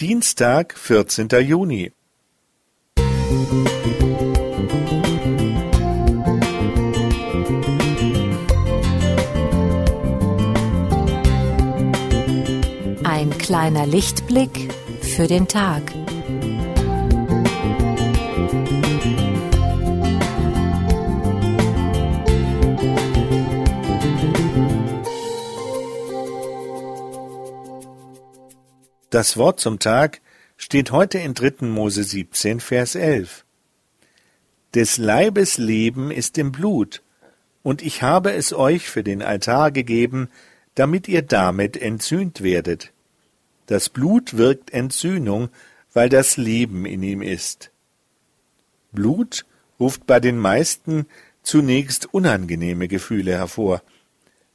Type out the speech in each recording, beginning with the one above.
Dienstag, vierzehnter Juni. Ein kleiner Lichtblick für den Tag. Das Wort zum Tag steht heute in 3. Mose 17, Vers 11. Des Leibes Leben ist im Blut, und ich habe es euch für den Altar gegeben, damit ihr damit entzühnt werdet. Das Blut wirkt Entzündung, weil das Leben in ihm ist. Blut ruft bei den meisten zunächst unangenehme Gefühle hervor.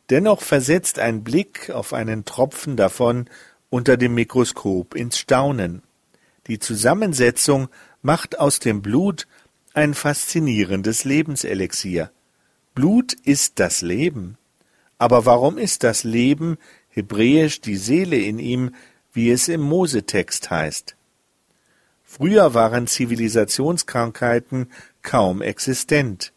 Dennoch versetzt ein Blick auf einen Tropfen davon unter dem Mikroskop ins Staunen. Die Zusammensetzung macht aus dem Blut ein faszinierendes Lebenselixier. Blut ist das Leben. Aber warum ist das Leben, hebräisch die Seele in ihm, wie es im Mosetext heißt? Früher waren Zivilisationskrankheiten kaum existent.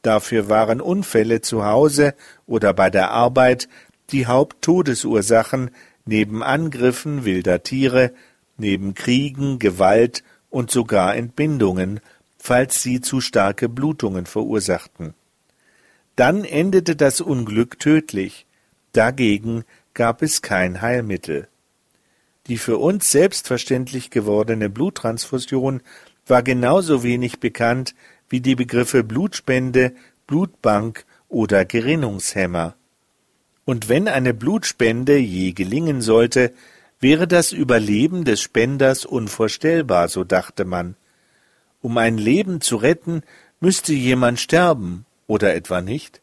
Dafür waren Unfälle zu Hause oder bei der Arbeit die Haupttodesursachen neben Angriffen wilder Tiere, neben Kriegen, Gewalt und sogar Entbindungen, falls sie zu starke Blutungen verursachten. Dann endete das Unglück tödlich, dagegen gab es kein Heilmittel. Die für uns selbstverständlich gewordene Bluttransfusion war genauso wenig bekannt wie die Begriffe Blutspende, Blutbank oder Gerinnungshemmer. Und wenn eine Blutspende je gelingen sollte, wäre das Überleben des Spenders unvorstellbar, so dachte man. Um ein Leben zu retten, müsste jemand sterben, oder etwa nicht?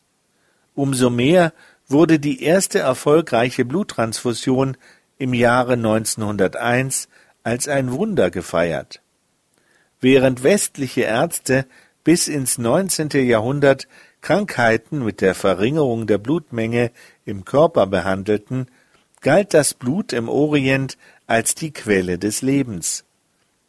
Umso mehr wurde die erste erfolgreiche Bluttransfusion im Jahre 1901 als ein Wunder gefeiert. Während westliche Ärzte bis ins 19. Jahrhundert Krankheiten mit der Verringerung der Blutmenge im Körper behandelten, galt das Blut im Orient als die Quelle des Lebens.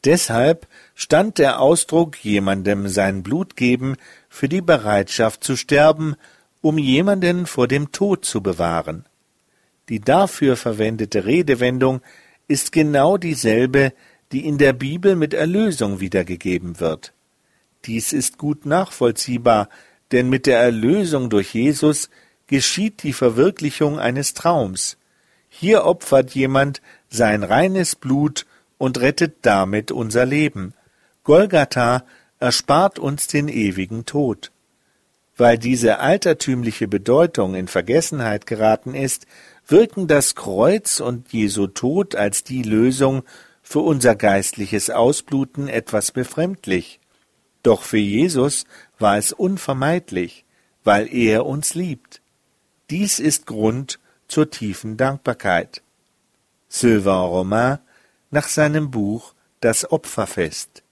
Deshalb stand der Ausdruck jemandem sein Blut geben für die Bereitschaft zu sterben, um jemanden vor dem Tod zu bewahren. Die dafür verwendete Redewendung ist genau dieselbe, die in der Bibel mit Erlösung wiedergegeben wird. Dies ist gut nachvollziehbar, denn mit der Erlösung durch Jesus geschieht die Verwirklichung eines Traums. Hier opfert jemand sein reines Blut und rettet damit unser Leben. Golgatha erspart uns den ewigen Tod. Weil diese altertümliche Bedeutung in Vergessenheit geraten ist, wirken das Kreuz und Jesu Tod als die Lösung für unser geistliches Ausbluten etwas befremdlich. Doch für Jesus war es unvermeidlich, weil er uns liebt. Dies ist Grund zur tiefen Dankbarkeit. Sylvain Romain nach seinem Buch Das Opferfest.